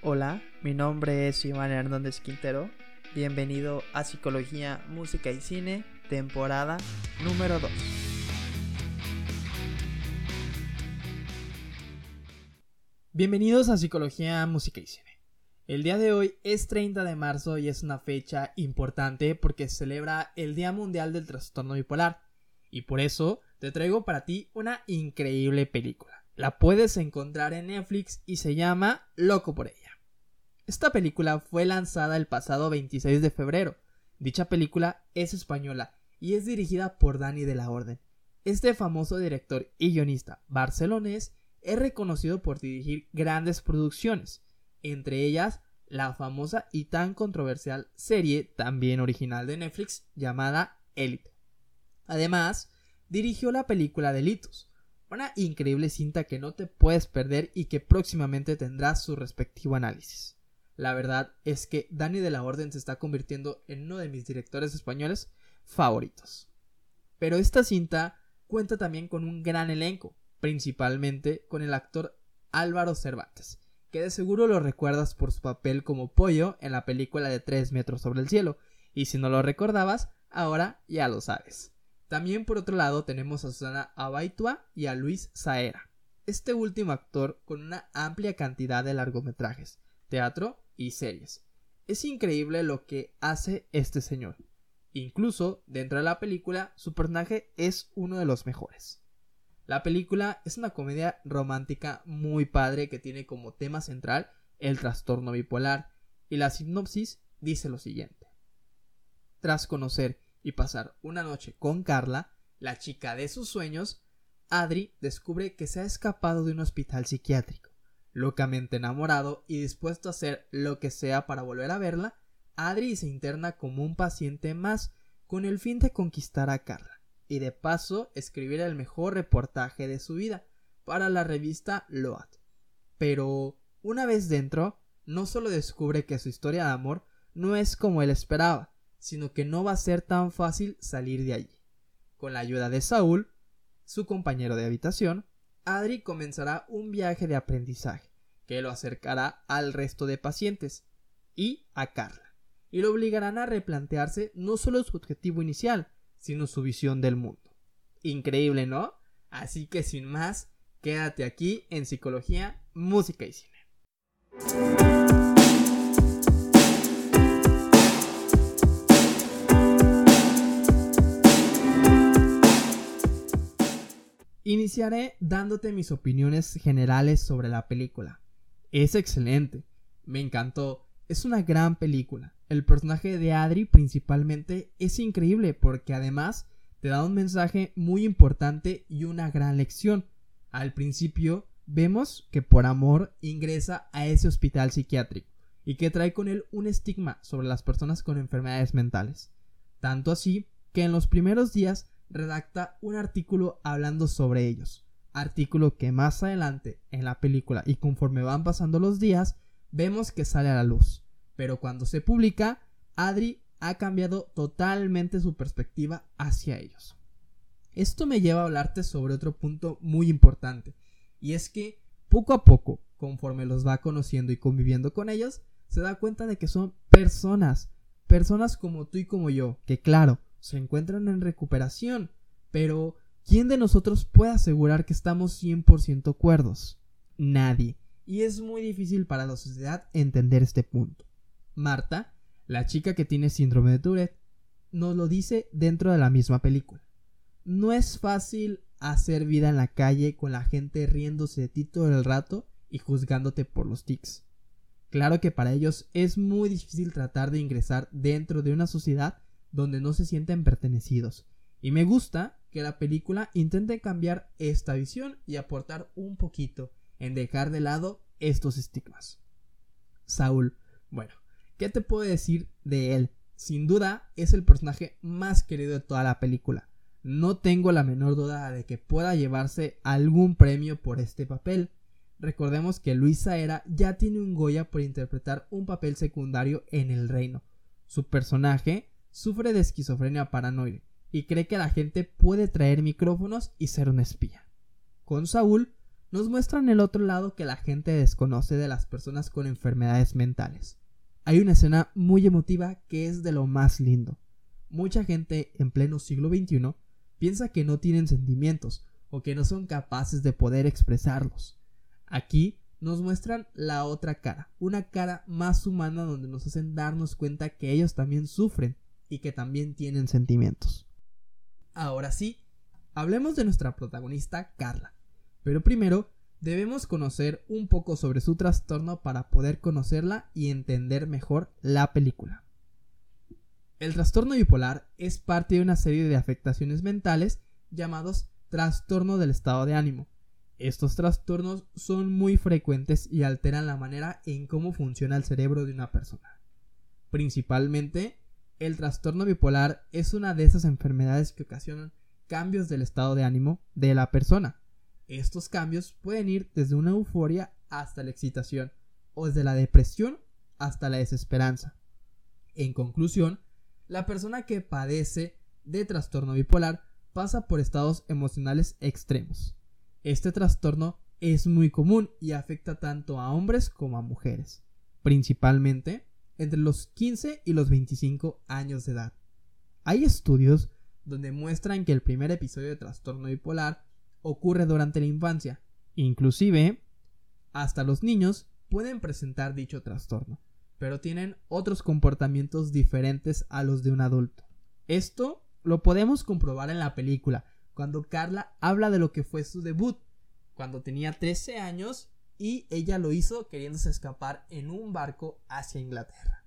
Hola, mi nombre es Iván Hernández Quintero. Bienvenido a Psicología, Música y Cine, temporada número 2. Bienvenidos a Psicología, Música y Cine. El día de hoy es 30 de marzo y es una fecha importante porque se celebra el Día Mundial del Trastorno Bipolar. Y por eso te traigo para ti una increíble película. La puedes encontrar en Netflix y se llama Loco por ella. Esta película fue lanzada el pasado 26 de febrero. Dicha película es española y es dirigida por Dani de la Orden. Este famoso director y guionista barcelonés es reconocido por dirigir grandes producciones, entre ellas la famosa y tan controversial serie también original de Netflix llamada Elite. Además, dirigió la película Delitos, una increíble cinta que no te puedes perder y que próximamente tendrá su respectivo análisis. La verdad es que Dani de la Orden se está convirtiendo en uno de mis directores españoles favoritos. Pero esta cinta cuenta también con un gran elenco, principalmente con el actor Álvaro Cervantes, que de seguro lo recuerdas por su papel como pollo en la película de 3 metros sobre el cielo, y si no lo recordabas, ahora ya lo sabes. También por otro lado tenemos a Susana Abaitua y a Luis Saera, este último actor con una amplia cantidad de largometrajes, teatro y series. Es increíble lo que hace este señor. Incluso dentro de la película su personaje es uno de los mejores. La película es una comedia romántica muy padre que tiene como tema central el trastorno bipolar y la sinopsis dice lo siguiente. Tras conocer y pasar una noche con Carla, la chica de sus sueños, Adri descubre que se ha escapado de un hospital psiquiátrico. Locamente enamorado y dispuesto a hacer lo que sea para volver a verla, Adri se interna como un paciente más con el fin de conquistar a Carla y de paso escribir el mejor reportaje de su vida para la revista Load. Pero una vez dentro, no solo descubre que su historia de amor no es como él esperaba, sino que no va a ser tan fácil salir de allí. Con la ayuda de Saúl, su compañero de habitación, Adri comenzará un viaje de aprendizaje que lo acercará al resto de pacientes y a Carla, y lo obligarán a replantearse no solo su objetivo inicial, sino su visión del mundo. Increíble, ¿no? Así que sin más, quédate aquí en Psicología, Música y Cine. Iniciaré dándote mis opiniones generales sobre la película. Es excelente, me encantó, es una gran película. El personaje de Adri principalmente es increíble porque además te da un mensaje muy importante y una gran lección. Al principio vemos que por amor ingresa a ese hospital psiquiátrico y que trae con él un estigma sobre las personas con enfermedades mentales. Tanto así que en los primeros días redacta un artículo hablando sobre ellos. Artículo que más adelante en la película y conforme van pasando los días vemos que sale a la luz pero cuando se publica, Adri ha cambiado totalmente su perspectiva hacia ellos. Esto me lleva a hablarte sobre otro punto muy importante, y es que poco a poco, conforme los va conociendo y conviviendo con ellos, se da cuenta de que son personas, personas como tú y como yo, que claro, se encuentran en recuperación, pero ¿quién de nosotros puede asegurar que estamos 100% cuerdos? Nadie. Y es muy difícil para la sociedad entender este punto. Marta, la chica que tiene síndrome de Tourette, nos lo dice dentro de la misma película. No es fácil hacer vida en la calle con la gente riéndose de ti todo el rato y juzgándote por los tics. Claro que para ellos es muy difícil tratar de ingresar dentro de una sociedad donde no se sienten pertenecidos. Y me gusta que la película intente cambiar esta visión y aportar un poquito en dejar de lado estos estigmas. Saúl, bueno, ¿Qué te puedo decir de él? Sin duda es el personaje más querido de toda la película. No tengo la menor duda de que pueda llevarse algún premio por este papel. Recordemos que Luisa Era ya tiene un Goya por interpretar un papel secundario en El Reino. Su personaje sufre de esquizofrenia paranoide y cree que la gente puede traer micrófonos y ser un espía. Con Saúl nos muestran el otro lado que la gente desconoce de las personas con enfermedades mentales. Hay una escena muy emotiva que es de lo más lindo. Mucha gente en pleno siglo XXI piensa que no tienen sentimientos o que no son capaces de poder expresarlos. Aquí nos muestran la otra cara, una cara más humana donde nos hacen darnos cuenta que ellos también sufren y que también tienen sentimientos. Ahora sí, hablemos de nuestra protagonista Carla. Pero primero debemos conocer un poco sobre su trastorno para poder conocerla y entender mejor la película. El trastorno bipolar es parte de una serie de afectaciones mentales llamados trastorno del estado de ánimo. Estos trastornos son muy frecuentes y alteran la manera en cómo funciona el cerebro de una persona. Principalmente, el trastorno bipolar es una de esas enfermedades que ocasionan cambios del estado de ánimo de la persona. Estos cambios pueden ir desde una euforia hasta la excitación o desde la depresión hasta la desesperanza. En conclusión, la persona que padece de trastorno bipolar pasa por estados emocionales extremos. Este trastorno es muy común y afecta tanto a hombres como a mujeres, principalmente entre los 15 y los 25 años de edad. Hay estudios donde muestran que el primer episodio de trastorno bipolar ocurre durante la infancia, inclusive hasta los niños pueden presentar dicho trastorno pero tienen otros comportamientos diferentes a los de un adulto. Esto lo podemos comprobar en la película, cuando Carla habla de lo que fue su debut, cuando tenía 13 años y ella lo hizo queriéndose escapar en un barco hacia Inglaterra.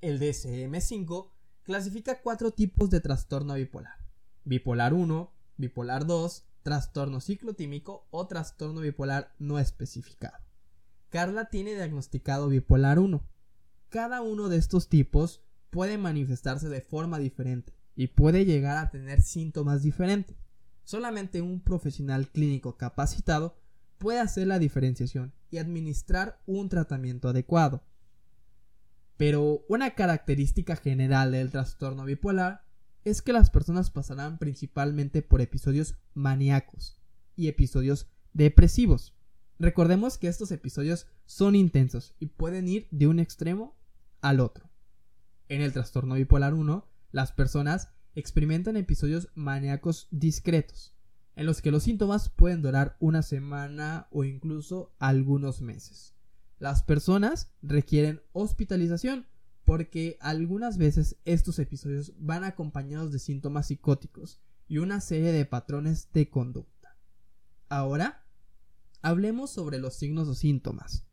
El DSM-5 clasifica cuatro tipos de trastorno bipolar. Bipolar 1, bipolar 2, trastorno ciclotímico o trastorno bipolar no especificado. Carla tiene diagnosticado bipolar 1. Cada uno de estos tipos puede manifestarse de forma diferente y puede llegar a tener síntomas diferentes. Solamente un profesional clínico capacitado puede hacer la diferenciación y administrar un tratamiento adecuado. Pero una característica general del trastorno bipolar es que las personas pasarán principalmente por episodios maníacos y episodios depresivos. Recordemos que estos episodios son intensos y pueden ir de un extremo al otro. En el trastorno bipolar 1, las personas experimentan episodios maníacos discretos, en los que los síntomas pueden durar una semana o incluso algunos meses. Las personas requieren hospitalización porque algunas veces estos episodios van acompañados de síntomas psicóticos y una serie de patrones de conducta. Ahora, Hablemos sobre los signos o síntomas.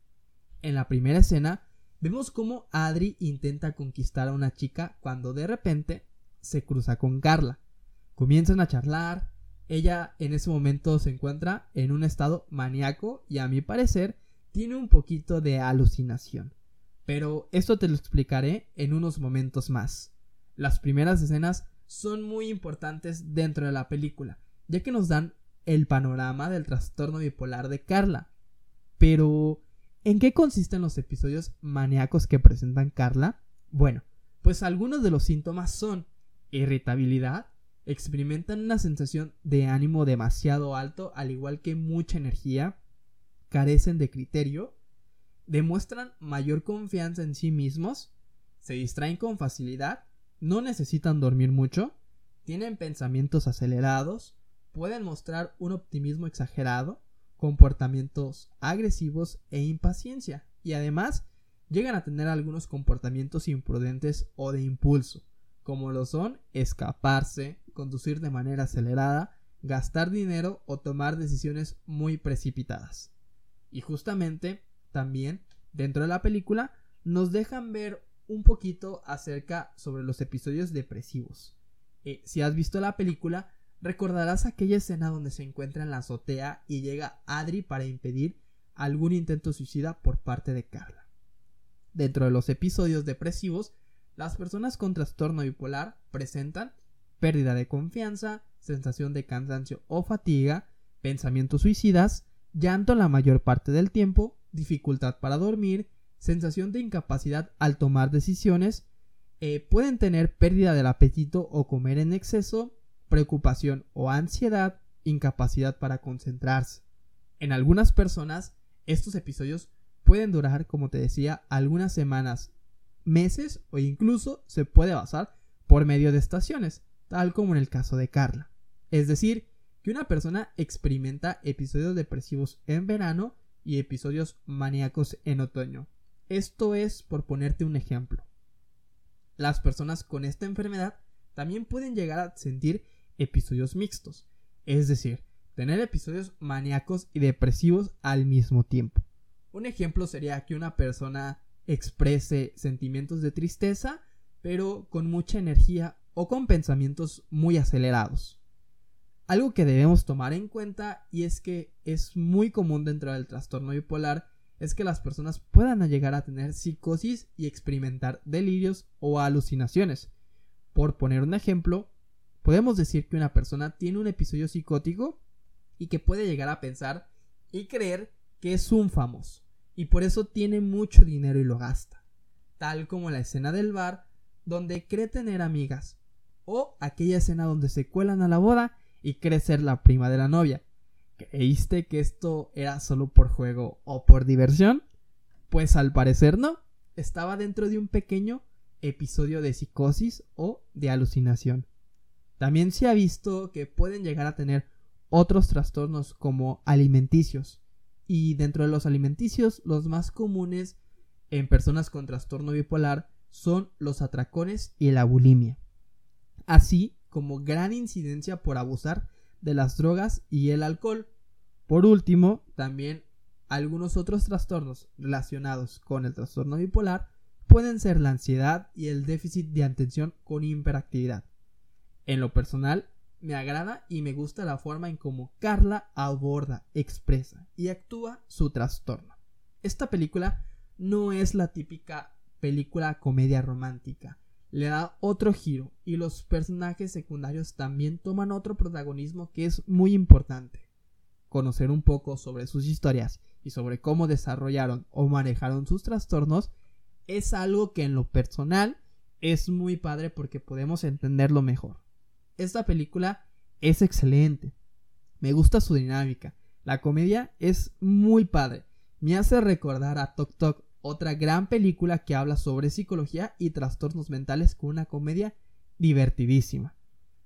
En la primera escena vemos cómo Adri intenta conquistar a una chica cuando de repente se cruza con Carla. Comienzan a charlar, ella en ese momento se encuentra en un estado maníaco y a mi parecer tiene un poquito de alucinación. Pero esto te lo explicaré en unos momentos más. Las primeras escenas son muy importantes dentro de la película, ya que nos dan el panorama del trastorno bipolar de Carla. Pero, ¿en qué consisten los episodios maníacos que presentan Carla? Bueno, pues algunos de los síntomas son irritabilidad, experimentan una sensación de ánimo demasiado alto, al igual que mucha energía, carecen de criterio, demuestran mayor confianza en sí mismos, se distraen con facilidad, no necesitan dormir mucho, tienen pensamientos acelerados, pueden mostrar un optimismo exagerado, comportamientos agresivos e impaciencia, y además llegan a tener algunos comportamientos imprudentes o de impulso, como lo son escaparse, conducir de manera acelerada, gastar dinero o tomar decisiones muy precipitadas. Y justamente también dentro de la película nos dejan ver un poquito acerca sobre los episodios depresivos. Eh, si has visto la película, Recordarás aquella escena donde se encuentra en la azotea y llega Adri para impedir algún intento suicida por parte de Carla. Dentro de los episodios depresivos, las personas con trastorno bipolar presentan pérdida de confianza, sensación de cansancio o fatiga, pensamientos suicidas, llanto la mayor parte del tiempo, dificultad para dormir, sensación de incapacidad al tomar decisiones, eh, pueden tener pérdida del apetito o comer en exceso, preocupación o ansiedad, incapacidad para concentrarse. En algunas personas, estos episodios pueden durar, como te decía, algunas semanas, meses o incluso se puede basar por medio de estaciones, tal como en el caso de Carla. Es decir, que una persona experimenta episodios depresivos en verano y episodios maníacos en otoño. Esto es por ponerte un ejemplo. Las personas con esta enfermedad también pueden llegar a sentir episodios mixtos, es decir, tener episodios maníacos y depresivos al mismo tiempo. Un ejemplo sería que una persona exprese sentimientos de tristeza, pero con mucha energía o con pensamientos muy acelerados. Algo que debemos tomar en cuenta y es que es muy común dentro del trastorno bipolar es que las personas puedan llegar a tener psicosis y experimentar delirios o alucinaciones. Por poner un ejemplo, podemos decir que una persona tiene un episodio psicótico y que puede llegar a pensar y creer que es un famoso y por eso tiene mucho dinero y lo gasta, tal como la escena del bar donde cree tener amigas o aquella escena donde se cuelan a la boda y cree ser la prima de la novia. ¿Creíste que esto era solo por juego o por diversión? Pues al parecer no, estaba dentro de un pequeño episodio de psicosis o de alucinación. También se ha visto que pueden llegar a tener otros trastornos como alimenticios. Y dentro de los alimenticios, los más comunes en personas con trastorno bipolar son los atracones y la bulimia. Así como gran incidencia por abusar de las drogas y el alcohol. Por último, también algunos otros trastornos relacionados con el trastorno bipolar pueden ser la ansiedad y el déficit de atención con hiperactividad. En lo personal, me agrada y me gusta la forma en cómo Carla aborda, expresa y actúa su trastorno. Esta película no es la típica película comedia romántica, le da otro giro y los personajes secundarios también toman otro protagonismo que es muy importante. Conocer un poco sobre sus historias y sobre cómo desarrollaron o manejaron sus trastornos es algo que en lo personal es muy padre porque podemos entenderlo mejor. Esta película es excelente. Me gusta su dinámica. La comedia es muy padre. Me hace recordar a Tok Tok otra gran película que habla sobre psicología y trastornos mentales con una comedia divertidísima.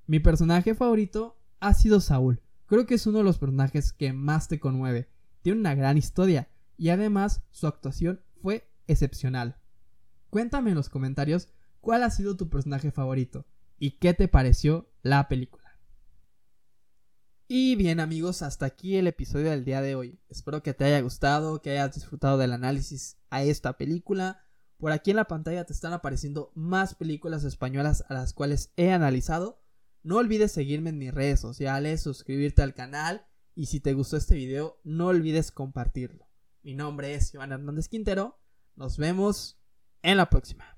Mi personaje favorito ha sido Saúl. Creo que es uno de los personajes que más te conmueve. Tiene una gran historia y además su actuación fue excepcional. Cuéntame en los comentarios cuál ha sido tu personaje favorito y qué te pareció la película. Y bien amigos, hasta aquí el episodio del día de hoy. Espero que te haya gustado, que hayas disfrutado del análisis a esta película. Por aquí en la pantalla te están apareciendo más películas españolas a las cuales he analizado. No olvides seguirme en mis redes sociales, suscribirte al canal y si te gustó este video no olvides compartirlo. Mi nombre es Iván Hernández Quintero. Nos vemos en la próxima.